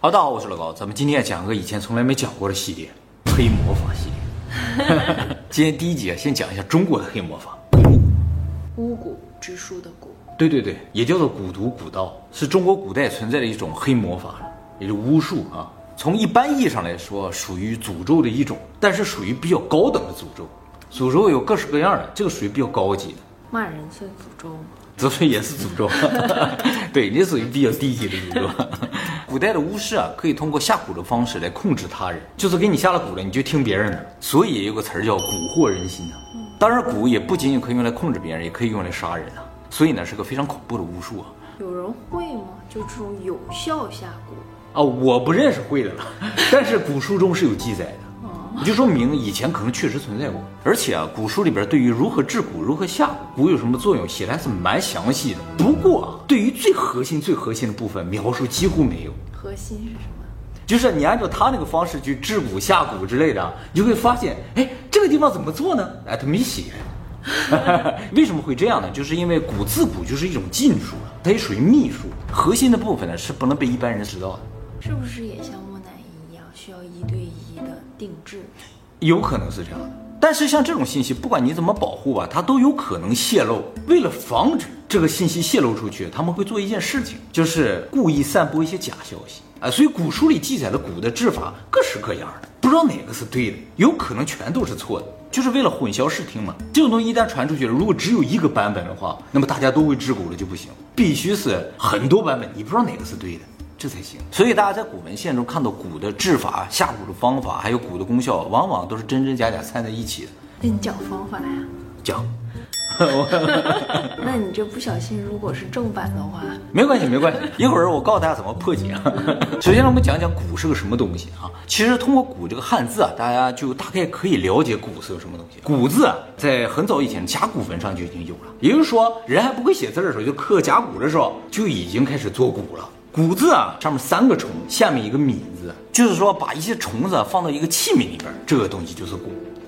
好，大家好，我是老高，咱们今天讲个以前从来没讲过的系列——黑魔法系列。今天第一集啊，先讲一下中国的黑魔法——蛊。巫蛊之术的蛊，对对对，也叫做蛊毒蛊道，是中国古代存在的一种黑魔法，也是巫术啊。从一般意义上来说，属于诅咒的一种，但是属于比较高等的诅咒。诅咒有各式各样的，这个属于比较高级的。骂人算诅咒吗？这是也是诅咒，对，你属于比较低级的诅咒。古代的巫师啊，可以通过下蛊的方式来控制他人，就是给你下了蛊了，你就听别人的。所以有个词儿叫蛊惑人心啊。当然，蛊也不仅仅可以用来控制别人，也可以用来杀人啊。所以呢，是个非常恐怖的巫术啊。有人会吗？就这种有效下蛊啊？我不认识会的了，但是古书中是有记载的。你就说明以前可能确实存在过，而且啊，古书里边对于如何治蛊、如何下蛊有什么作用，写的还是蛮详细的。不过啊，对于最核心、最核心的部分描述几乎没有。核心是什么？就是你按照他那个方式去治蛊、下蛊之类的，你就会发现，哎，这个地方怎么做呢？哎，他没写。为什么会这样呢？就是因为蛊自古就是一种禁术，它也属于秘术，核心的部分呢是不能被一般人知道的。是不是也像？需要一对一的定制，有可能是这样的。但是像这种信息，不管你怎么保护吧，它都有可能泄露。为了防止这个信息泄露出去，他们会做一件事情，就是故意散播一些假消息啊。所以古书里记载的蛊的治法各式各样的，不知道哪个是对的，有可能全都是错的，就是为了混淆视听嘛。这种东西一旦传出去了，如果只有一个版本的话，那么大家都会治蛊了就不行，必须是很多版本，你不知道哪个是对的。这才行。所以大家在古文献中看到蛊的治法、下蛊的方法，还有蛊的功效，往往都是真真假假掺在一起的。那你讲方法呀？讲。那你这不小心，如果是正版的话，没关系，没关系。一会儿我告诉大家怎么破解。首先，我们讲讲蛊是个什么东西啊？其实通过蛊这个汉字啊，大家就大概可以了解蛊是个什么东西。蛊字啊，在很早以前甲骨文上就已经有了，也就是说，人还不会写字的时候，就刻甲骨的时候，就已经开始做蛊了。蛊字啊，上面三个虫，下面一个米字，就是说把一些虫子放到一个器皿里边，这个东西就是蛊。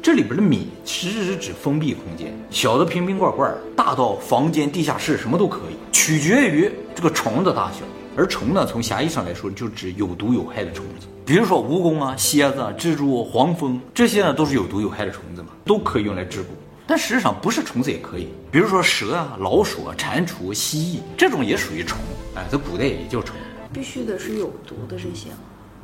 这里边的米其实是指封闭空间，小的瓶瓶罐罐，大到房间、地下室，什么都可以，取决于这个虫的大小。而虫呢，从狭义上来说，就指有毒有害的虫子，比如说蜈蚣啊、蝎子、啊蜘蛛、黄蜂，这些呢都是有毒有害的虫子嘛，都可以用来治蛊。但实际上不是虫子也可以，比如说蛇啊、老鼠啊、蟾蜍、蜥蜴这种也属于虫，哎，在古代也叫虫。必须得是有毒的这些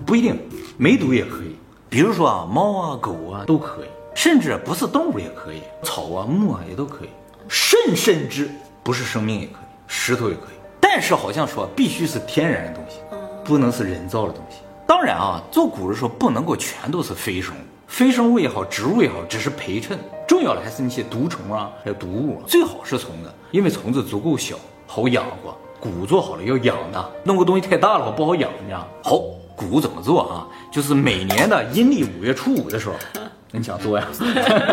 不一定，没毒也可以。比如说啊，猫啊、狗啊都可以，甚至不是动物也可以，草啊、木啊也都可以，甚甚至不是生命也可以，石头也可以。但是好像说必须是天然的东西，不能是人造的东西。当然啊，做蛊的时候不能够全都是非生物，非生物也好，植物也好，只是陪衬。重要的还是那些毒虫啊，还有毒物，最好是虫子，因为虫子足够小，好养活。蛊做好了要养的，弄个东西太大了话不好养，你知道好，蛊怎么做啊？就是每年的阴历五月初五的时候，你想做呀？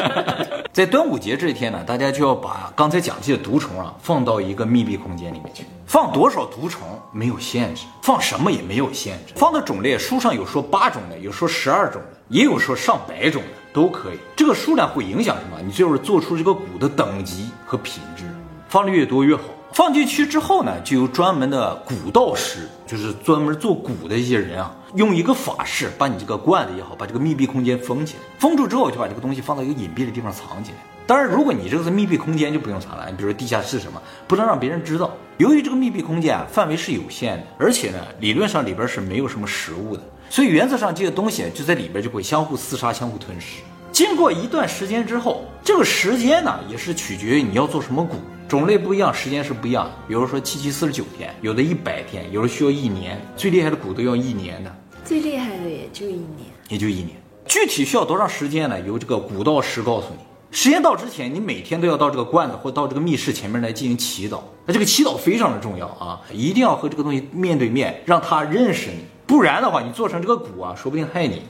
在端午节这一天呢，大家就要把刚才讲这些毒虫啊放到一个密闭空间里面去。放多少毒虫没有限制，放什么也没有限制。放的种类，书上有说八种的，有说十二种的，也有说上百种的。都可以，这个数量会影响什么？你就是做出这个蛊的等级和品质，放的越多越好。放进去之后呢，就有专门的古道师，就是专门做古的一些人啊，用一个法式把你这个罐子也好，把这个密闭空间封起来。封住之后，就把这个东西放到一个隐蔽的地方藏起来。当然，如果你这个是密闭空间，就不用藏了。你比如说地下室什么，不能让别人知道。由于这个密闭空间啊范围是有限的，而且呢，理论上里边是没有什么食物的，所以原则上这些东西就在里边就会相互厮杀、相互吞噬。经过一段时间之后，这个时间呢也是取决于你要做什么蛊，种类不一样，时间是不一样的。比如说七七四十九天，有的一百天，有的需要一年，最厉害的蛊都要一年的。最厉害的也就一年，也就一年。具体需要多长时间呢？由这个蛊道师告诉你。时间到之前，你每天都要到这个罐子或到这个密室前面来进行祈祷。那这个祈祷非常的重要啊，一定要和这个东西面对面，让他认识你，不然的话，你做成这个蛊啊，说不定害你。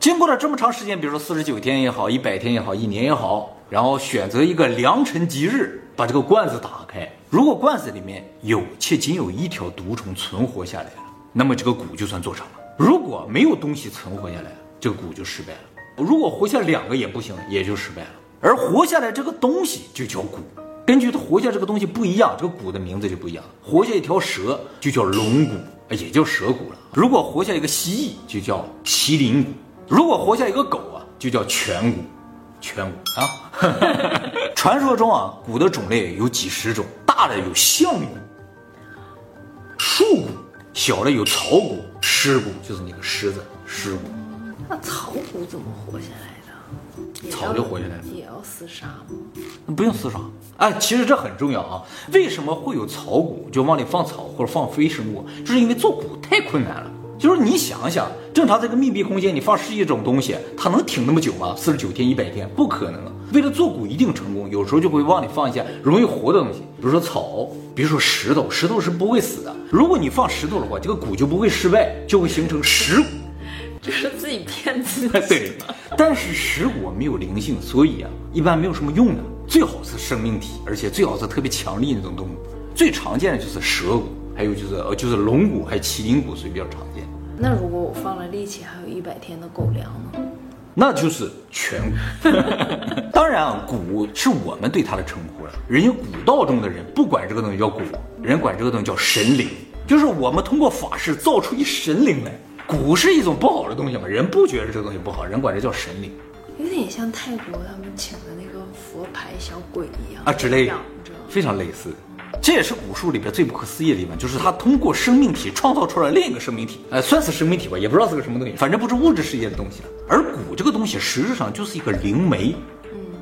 经过了这么长时间，比如说四十九天也好，一百天也好，一年也好，然后选择一个良辰吉日，把这个罐子打开。如果罐子里面有且仅有一条毒虫存活下来了，那么这个蛊就算做成了；如果没有东西存活下来，这个蛊就失败了。如果活下两个也不行，也就失败了。而活下来这个东西就叫蛊。根据它活下这个东西不一样，这个蛊的名字就不一样。活下一条蛇就叫龙蛊，也叫蛇蛊了。如果活下一个蜥蜴，就叫麒麟蛊；如果活下一个狗啊，就叫颧骨。颧骨啊！传说中啊，骨的种类有几十种，大的有象骨、树骨，小的有草骨、狮骨，就是那个狮子狮骨。那草骨怎么活下来的？草就活下来了也要厮杀吗？不用厮杀。哎，其实这很重要啊。为什么会有草骨？就往里放草或者放非生物，就是因为做骨太困难了。就是你想想，正常这个密闭空间，你放十几种东西，它能挺那么久吗？四十九天、一百天，不可能。为了做骨一定成功，有时候就会往里放一些容易活的东西，比如说草，比如说石头，石头是不会死的。如果你放石头的话，这个骨就不会失败，就会形成石骨。这是自己骗自己。对，但是石骨没有灵性，所以啊，一般没有什么用的。最好是生命体，而且最好是特别强力那种动物。最常见的就是蛇骨，还有就是呃就是龙骨，还有麒麟骨，所以比较常见。那如果我放了力气，还有一百天的狗粮呢？那就是颧骨。当然啊，骨是我们对它的称呼了。人家古道中的人不管这个东西叫骨，人管这个东西叫神灵，就是我们通过法事造出一神灵来。骨是一种不好的东西嘛，人不觉得这个东西不好，人管这叫神灵有点像泰国他们请的那个佛牌小鬼一样啊之类的。，非常类似。这也是古术里边最不可思议的地方，就是它通过生命体创造出来另一个生命体，呃，算是生命体吧，也不知道是个什么东西，反正不是物质世界的东西了。而骨这个东西实质上就是一个灵媒，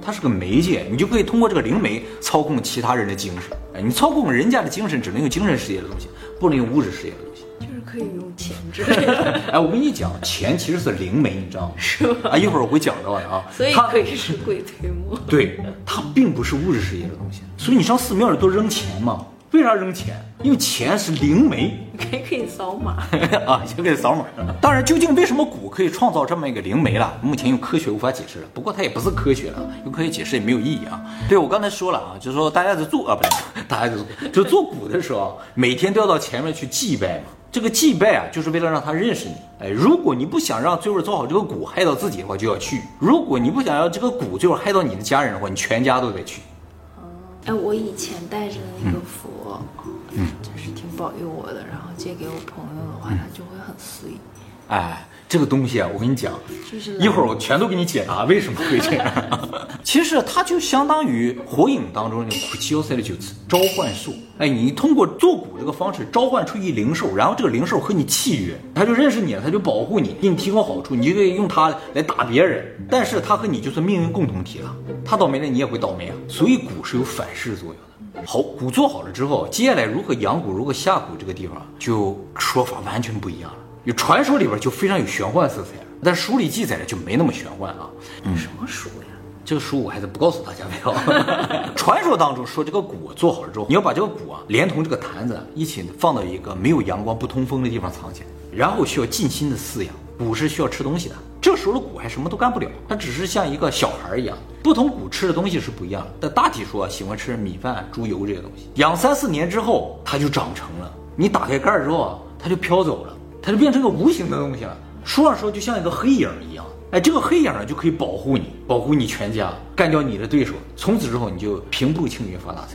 它是个媒介，你就可以通过这个灵媒操控其他人的精神。哎，你操控人家的精神，只能用精神世界的东西，不能用物质世界的东西。就是可以用钱之类的，哎，我跟你讲，钱其实是灵媒，你知道吗？是吧？啊，一会儿我会讲到的啊。所以它可以是鬼推磨。对，它并不是物质世界的东西，所以你上寺庙里都扔钱嘛？为啥扔钱？因为钱是灵媒 可以可以扫码，啊，也可以扫码。当然，究竟为什么蛊可以创造这么一个灵媒了？目前用科学无法解释了。不过它也不是科学了，用科学解释也没有意义啊。对我刚才说了啊，就是说大家在做啊，不对，大家在做，就做蛊的时候啊，每天都要到前面去祭拜嘛。这个祭拜啊，就是为了让他认识你。哎，如果你不想让最后做好这个蛊害到自己的话，就要去；如果你不想要这个蛊最后害到你的家人的话，你全家都得去。哎，我以前带着的那个佛，嗯，就是挺保佑我的，然后借给我朋友的话，他就会很碎，哎，这个东西啊，我跟你讲，就是一会儿我全都给你解答 为什么会这样。其实它就相当于火影当中那个苦七幺塞的九次召唤术。哎，你通过做蛊这个方式召唤出一灵兽，然后这个灵兽和你契约，它就认识你了，它就保护你，给你提供好处，你就可以用它来打别人。但是它和你就是命运共同体了，它倒霉了，你也会倒霉啊。所以蛊是有反噬作用的。好，蛊做好了之后，接下来如何养蛊，如何下蛊这个地方就说法完全不一样了。有传说里边就非常有玄幻色彩，但书里记载的就没那么玄幻啊。什么书呀？这个书我还是不告诉大家为好。传说当中说，这个鼓做好了之后，你要把这个鼓啊，连同这个坛子一起放到一个没有阳光、不通风的地方藏起来，然后需要尽心的饲养。鼓是需要吃东西的，这时候的鼓还什么都干不了，它只是像一个小孩一样。不同鼓吃的东西是不一样的，但大体说喜欢吃米饭、猪油这些东西。养三四年之后，它就长成了。你打开盖儿之后啊，它就飘走了，它就变成个无形的东西了。书上说就像一个黑影一样。哎，这个黑影呢就可以保护你，保护你全家，干掉你的对手。从此之后，你就平步青云，发大财，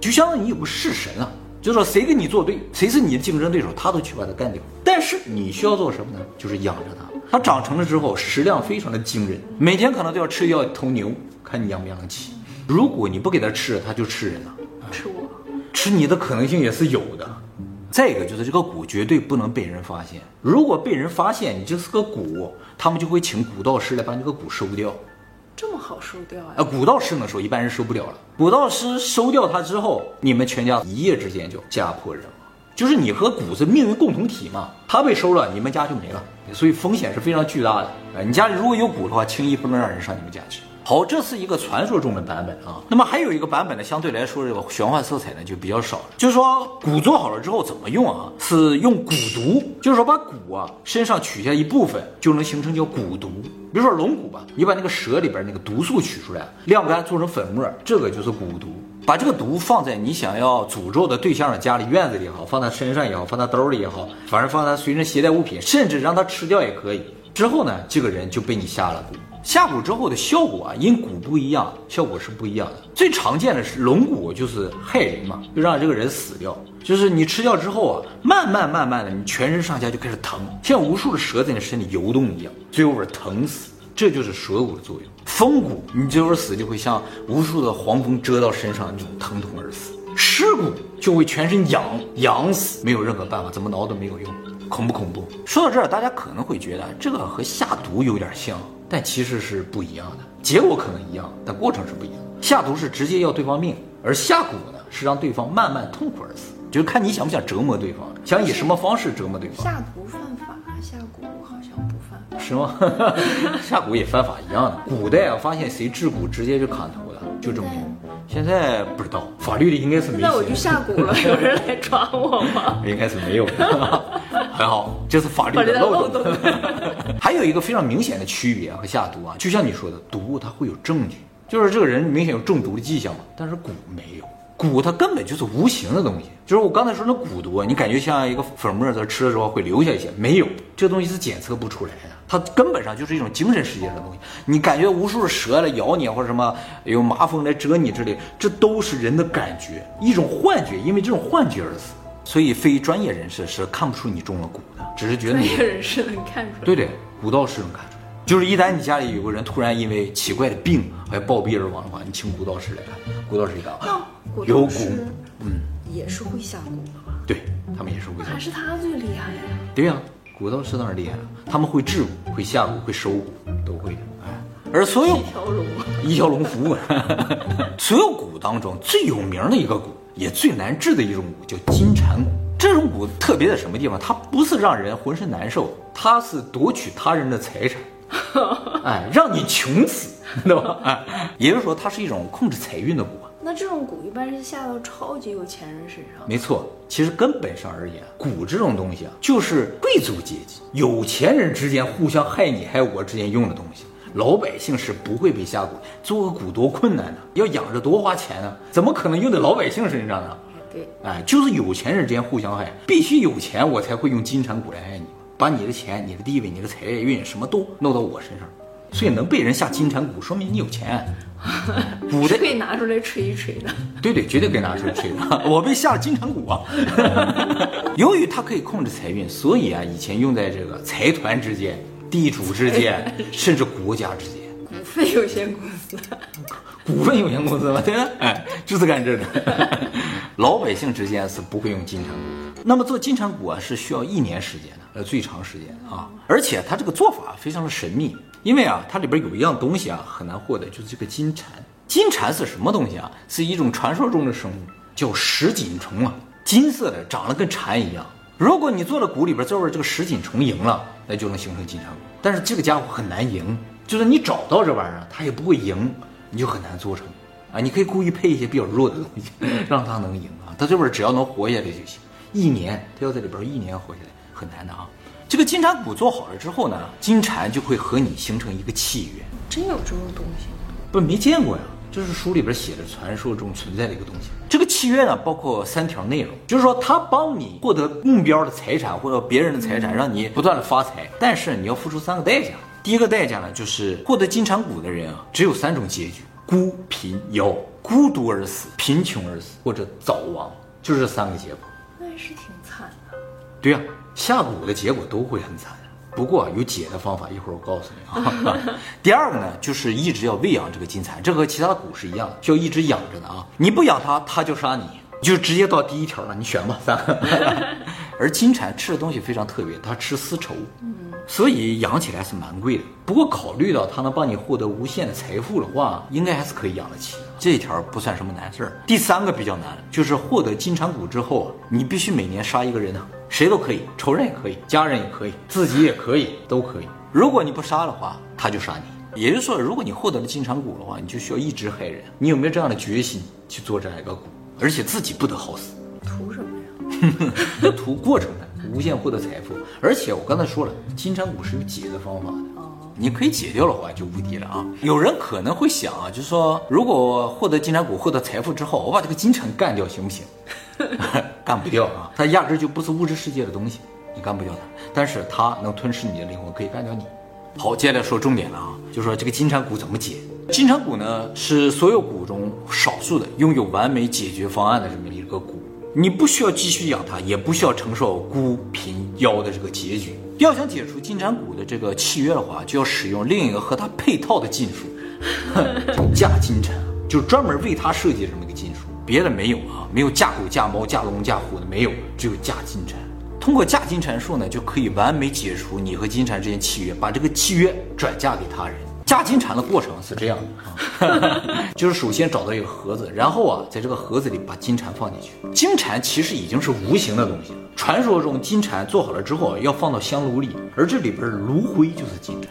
就相当于你有个式神啊，就说谁跟你作对，谁是你的竞争对手，他都去把他干掉。但是你需要做什么呢？就是养着它。它长成了之后，食量非常的惊人，每天可能都要吃掉一头牛，看你养不养得起。如果你不给它吃，它就吃人了。吃我。吃你的可能性也是有的。再一个就是这个蛊绝对不能被人发现，如果被人发现你这是个蛊，他们就会请蛊道师来把你这个蛊收掉。这么好收掉啊、啊，蛊道师能收，一般人收不了了。蛊道师收掉它之后，你们全家一夜之间就家破人亡。就是你和蛊是命运共同体嘛，他被收了，你们家就没了，所以风险是非常巨大的。啊，你家里如果有蛊的话，轻易不能让人上你们家去。好，这是一个传说中的版本啊。那么还有一个版本呢，相对来说这个玄幻色彩呢就比较少了。就是说蛊做好了之后怎么用啊？是用蛊毒，就是说把蛊啊身上取下一部分，就能形成叫蛊毒。比如说龙骨吧，你把那个蛇里边那个毒素取出来，晾干做成粉末，这个就是蛊毒。把这个毒放在你想要诅咒的对象的家里院子里也好，放在身上也好，放在兜里也好，反正放在随身携带物品，甚至让他吃掉也可以。之后呢，这个人就被你下了蛊。下蛊之后的效果啊，因蛊不一样，效果是不一样的。最常见的是龙蛊，就是害人嘛，就让这个人死掉。就是你吃掉之后啊，慢慢慢慢的，你全身上下就开始疼，像无数的蛇在你身体游动一样，最后边疼死。这就是蛇蛊的作用。风蛊，你最后死就会像无数的黄蜂蛰到身上那种疼痛而死。尸蛊就会全身痒痒死，没有任何办法，怎么挠都没有用，恐不恐怖？说到这儿，大家可能会觉得这个和下毒有点像。但其实是不一样的，结果可能一样，但过程是不一样。下毒是直接要对方命，而下蛊呢是让对方慢慢痛苦而死，就是看你想不想折磨对方，想以什么方式折磨对方。下毒犯法，下蛊好像，是吗？下蛊也犯法一样的。古代啊，发现谁制蛊直接就砍头的，就这么用。现在不知道，法律里应该是没。那我就下蛊了，有人来抓我吗？应该是没有。很好，这是法律的漏洞。还有一个非常明显的区别和下毒啊，就像你说的，毒它会有证据，就是这个人明显有中毒的迹象嘛。但是蛊没有，蛊它根本就是无形的东西。就是我刚才说那蛊毒，你感觉像一个粉末在吃的时候会留下一些，没有，这东西是检测不出来的。它根本上就是一种精神世界的东西。你感觉无数的蛇来咬你，或者什么有麻风来蛰你之类，这都是人的感觉，一种幻觉，因为这种幻觉而死。所以非专业人士是看不出你中了蛊的，只是觉得专业人士能看出来。对对，蛊道士能看出来。就是一旦你家里有个人突然因为奇怪的病还暴毙而亡的话，你请古道士来看。古道士一看，有蛊，嗯，也是会下蛊的吧？对他们也是会下。还是他最厉害呀？对呀，古道士当然厉害了，他们会治蛊，会下蛊，会收蛊，都会的。哎，而所有一条龙，一条龙服务。所有蛊当中最有名的一个蛊。也最难治的一种蛊叫金蝉蛊，这种蛊特别在什么地方？它不是让人浑身难受，它是夺取他人的财产，哎，让你穷死，对吧？哎，也就是说，它是一种控制财运的蛊。那这种蛊一般是下到超级有钱人身上？没错，其实根本上而言，蛊这种东西啊，就是贵族阶级、有钱人之间互相害你害我之间用的东西。老百姓是不会被下蛊，做个蛊多困难呢，要养着多花钱呢，怎么可能用在老百姓身上呢？对，哎，就是有钱人之间互相害，必须有钱我才会用金蝉蛊来害你，把你的钱、你的地位、你的财运什么都弄到我身上，所以能被人下金蝉蛊，说明你有钱。蛊的可以拿出来吹一吹的，对对，绝对可以拿出来吹的。我被下了金蝉蛊啊！由于它可以控制财运，所以啊，以前用在这个财团之间。地主之间，甚至国家之间，股份有限公司，股份有限公司吗？对啊，哎，就是干这的。老百姓之间是不会用金蝉蛊，那么做金蝉蛊啊，是需要一年时间的，呃，最长时间啊。而且它这个做法非常的神秘，因为啊，它里边有一样东西啊，很难获得，就是这个金蝉。金蝉是什么东西啊？是一种传说中的生物，叫石锦虫啊，金色的，长得跟蝉一样。如果你做了蛊里边这味这个石锦虫赢了。那就能形成金蝉蛊，但是这个家伙很难赢，就是你找到这玩意儿，它也不会赢，你就很难做成啊。你可以故意配一些比较弱的东西，让它能赢啊。它这边只要能活下来就行，一年他要在里边一年活下来很难的啊。这个金蝉蛊做好了之后呢，金蝉就会和你形成一个契约。真有这种东西？不，没见过呀。这是书里边写的传说中存在的一个东西。这个契约呢，包括三条内容，就是说他帮你获得目标的财产或者别人的财产，让你不断的发财，但是你要付出三个代价。第一个代价呢，就是获得金蝉蛊的人啊，只有三种结局：孤、贫、夭。孤独而死，贫穷而死，或者早亡，就是这三个结果。是挺惨的。对呀，下蛊的结果都会很惨。不过有解的方法，一会儿我告诉你啊。第二个呢，就是一直要喂养这个金蚕，这和其他的蛊是一样的，就要一直养着的啊。你不养它，它就杀你，就直接到第一条了。你选吧，三个。而金蝉吃的东西非常特别，它吃丝绸，所以养起来是蛮贵的。不过考虑到它能帮你获得无限的财富的话，应该还是可以养得起。这一条不算什么难事儿。第三个比较难，就是获得金蝉蛊之后，你必须每年杀一个人呢。谁都可以，仇人也可以，家人也可以，自己也可以，都可以。如果你不杀的话，他就杀你。也就是说，如果你获得了金蝉蛊的话，你就需要一直害人。你有没有这样的决心去做这样一个蛊？而且自己不得好死。图什么呀？图过程的，无限获得财富。而且我刚才说了，金蝉蛊是有解的方法的。哦。你可以解掉的话，就无敌了啊！有人可能会想啊，就是说，如果获得金蝉蛊，获得财富之后，我把这个金蝉干掉行不行？干不掉啊，它压根就不是物质世界的东西，你干不掉它。但是它能吞噬你的灵魂，可以干掉你。好，接下来说重点了啊，就说这个金蝉蛊怎么解。金蝉蛊呢，是所有蛊中少数的拥有完美解决方案的这么一个蛊。你不需要继续养它，也不需要承受孤贫夭的这个结局。要想解除金蝉蛊的这个契约的话，就要使用另一个和它配套的禁术，嫁金蝉，就是专门为它设计这么一个禁术。别的没有啊，没有嫁狗、嫁猫、嫁龙、嫁虎的没有，只有嫁金蝉。通过嫁金蝉术呢，就可以完美解除你和金蝉之间契约，把这个契约转嫁给他人。嫁金蝉的过程是这样的啊，就是首先找到一个盒子，然后啊，在这个盒子里把金蝉放进去。金蝉其实已经是无形的东西了。传说中金蝉做好了之后要放到香炉里，而这里边炉灰就是金蝉。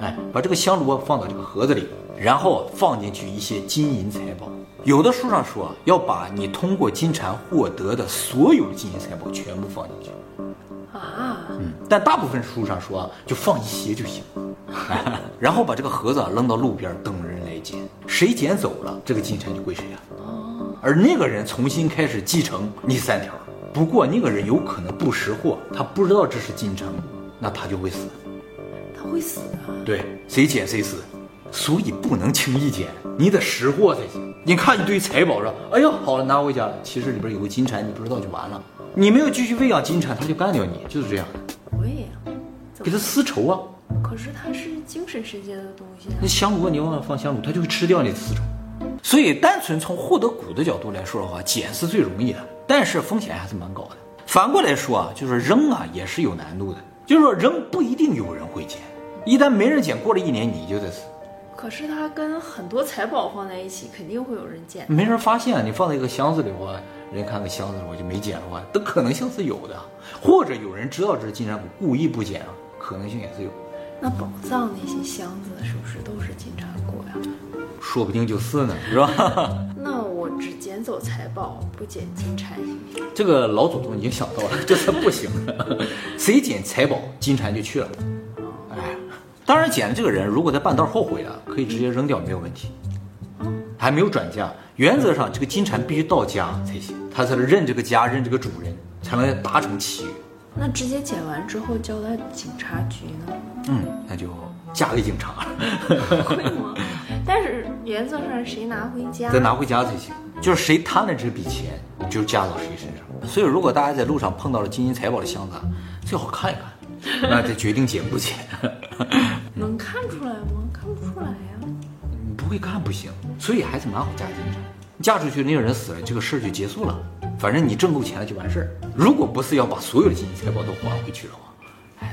哎，把这个香炉放到这个盒子里，然后放进去一些金银财宝。有的书上说要把你通过金蝉获得的所有金银财宝全部放进去。啊，嗯，但大部分书上说就放一些就行。然后把这个盒子扔到路边等人来捡，谁捡走了，这个金蝉就归谁了。哦，而那个人重新开始继承你三条。不过那个人有可能不识货，他不知道这是金蝉那他就会死。他会死啊？对，谁捡谁死。所以不能轻易捡，你得识货才行。你看一堆财宝说，哎呦，好了，拿回家了。其实里边有个金蝉，你不知道就完了。你没有继续喂养金蝉，他就干掉你，就是这样的。喂啊，给他丝绸啊。可是它是精神世界的东西。那香炉你往往放香炉，它就会吃掉你的丝绸。所以单纯从获得谷的角度来说的话，捡是最容易的，但是风险还是蛮高的。反过来说啊，就是扔啊也是有难度的。就是说扔不一定有人会捡，一旦没人捡，过了一年你就得死。可是它跟很多财宝放在一起，肯定会有人捡。没人发现，你放在一个箱子里的话，人看个箱子我就没捡的话，的可能性是有的。或者有人知道这是金山谷，故意不捡啊，可能性也是有。那宝藏那些箱子是不是都是金蝉果呀？说不定就是呢，是吧？那我只捡走财宝，不捡金蝉行不行？这个老祖宗已经想到了，这是不行的。谁捡财宝，金蝉就去了。哎，当然捡的这个人如果在半道后悔了，可以直接扔掉，没有问题。还没有转嫁，原则上这个金蝉必须到家才行，他才能认这个家，认这个主人，才能达成契约。那直接捡完之后交到警察局呢？嗯，那就嫁给警察。会吗？但是原则上谁拿回家？再拿回家才行。就是谁贪了这笔钱，就嫁到谁身上。所以如果大家在路上碰到了金银财宝的箱子，最好看一看，那再决定捡不捡。能看出来吗？看不出来呀。你不会看不行，所以还是蛮好嫁进去。嫁出去那个人死了，这个事儿就结束了。反正你挣够钱了就完事儿。如果不是要把所有的金银财宝都还回去的话，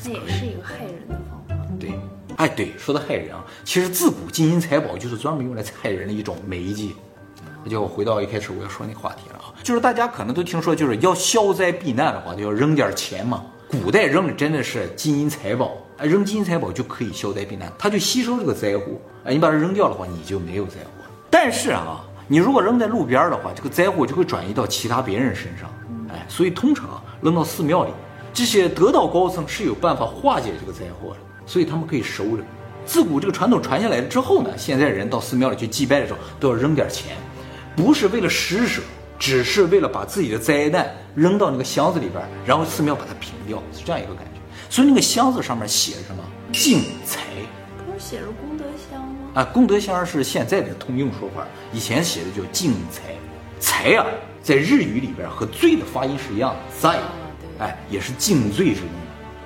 那也是一个害人的方法。对，哎对，说到害人啊，其实自古金银财宝就是专门用来害人的一种媒介。那就回到一开始我要说那话题了啊，就是大家可能都听说，就是要消灾避难的话，就要扔点钱嘛。古代扔的真的是金银财宝，哎，扔金银财宝就可以消灾避难，它就吸收这个灾祸。哎，你把它扔掉的话，你就没有灾祸。但是啊。你如果扔在路边的话，这个灾祸就会转移到其他别人身上，哎，所以通常扔到寺庙里，这些得道高僧是有办法化解这个灾祸的，所以他们可以收着。自古这个传统传下来了之后呢，现在人到寺庙里去祭拜的时候都要扔点钱，不是为了施舍，只是为了把自己的灾难扔到那个箱子里边，然后寺庙把它平掉，是这样一个感觉。所以那个箱子上面写着什么？净财，写着功德箱吗？啊，功德箱是现在的通用说法，以前写的叫净财，财啊，在日语里边和罪的发音是一样的，在，哎，也是敬罪之用。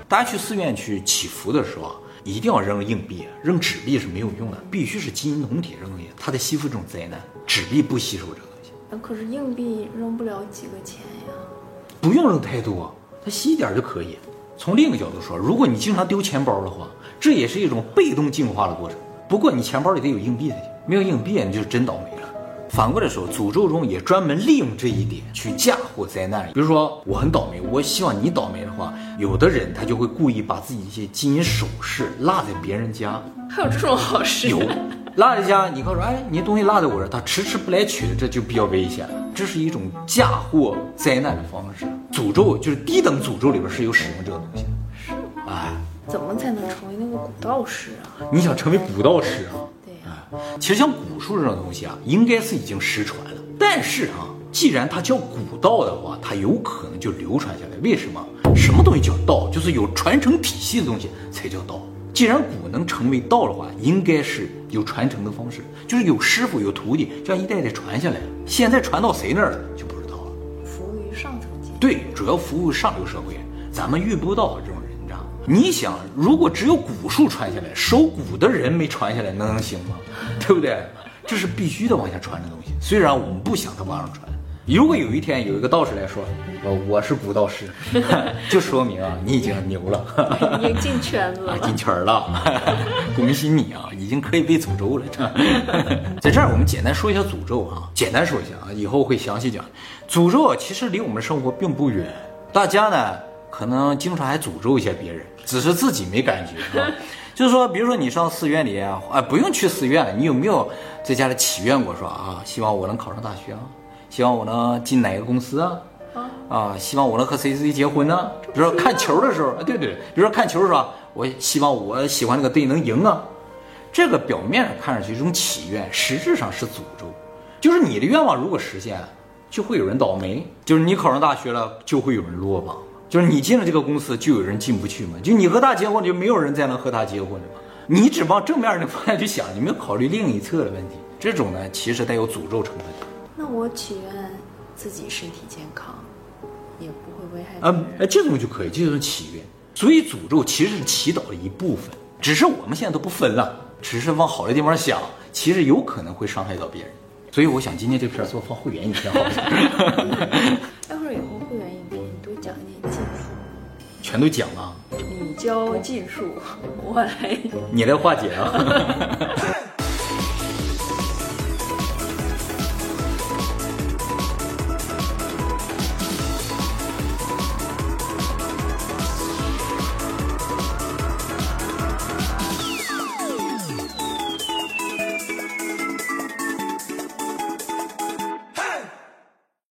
大家去寺院去祈福的时候啊，一定要扔硬币，扔纸币是没有用的，必须是金银铜铁扔东西，它在吸附这种灾难，纸币不吸收这个东西。可是硬币扔不了几个钱呀，不用扔太多，它吸一点就可以。从另一个角度说，如果你经常丢钱包的话，这也是一种被动进化的过程。不过你钱包里得有硬币才行，没有硬币你就真倒霉了。反过来说，诅咒中也专门利用这一点去嫁祸灾难。比如说我很倒霉，我希望你倒霉的话，有的人他就会故意把自己一些金银首饰落在别人家。还有这种好事？有，落在家，你告诉哎，你东西落在我这，他迟迟不来取，这就比较危险了。这是一种嫁祸灾难的方式。诅咒就是低等诅咒里边是有使用这个东西的。是吗？哎。怎么才能成为那个古道士啊？你想成为古道士啊？对呀。其实像古术这种东西啊，应该是已经失传了。但是啊，既然它叫古道的话，它有可能就流传下来。为什么？什么东西叫道？就是有传承体系的东西才叫道。既然古能成为道的话，应该是有传承的方式，就是有师傅有徒弟，这样一代代传下来了。现在传到谁那儿了就不知道了。服务于上层阶级。对，主要服务上流社会，咱们遇不到这种人，你知道吗？你想，如果只有古树传下来，守古的人没传下来，那能行吗？对不对？这是必须得往下传的东西。虽然我们不想它往上传，如果有一天有一个道士来说，呃，我是古道士，就说明啊，你已经牛了，已经进圈子了。进圈儿了，恭喜你啊，已经可以被诅咒了。在这儿，我们简单说一下诅咒啊，简单说一下啊，以后会详细讲。诅咒啊，其实离我们生活并不远，大家呢可能经常还诅咒一下别人，只是自己没感觉啊。就是说，比如说你上寺院里啊，啊不用去寺院，你有没有在家里祈愿过说啊，希望我能考上大学啊，希望我能进哪个公司啊？啊，希望我能和谁谁结婚呢？比如说看球的时候，啊，对对，比如说看球的时候，我希望我喜欢那个队能赢啊。这个表面上看上去一种祈愿，实质上是诅咒。就是你的愿望如果实现，就会有人倒霉；就是你考上大学了，就会有人落榜；就是你进了这个公司，就有人进不去嘛。就你和他结婚，就没有人再能和他结婚了嘛。你只往正面的方向去想，你没有考虑另一侧的问题。这种呢，其实带有诅咒成分。那我祈愿自己身体健康，也不会危害啊别人。，哎，这种就可以，这就是祈愿。所以诅咒其实是祈祷的一部分，只是我们现在都不分了，只是往好的地方想，其实有可能会伤害到别人。所以我想今天这片做放会员影片好了，待会儿以后会员影片你多讲一点技术，全都讲了，你教技术，我来你来化解啊。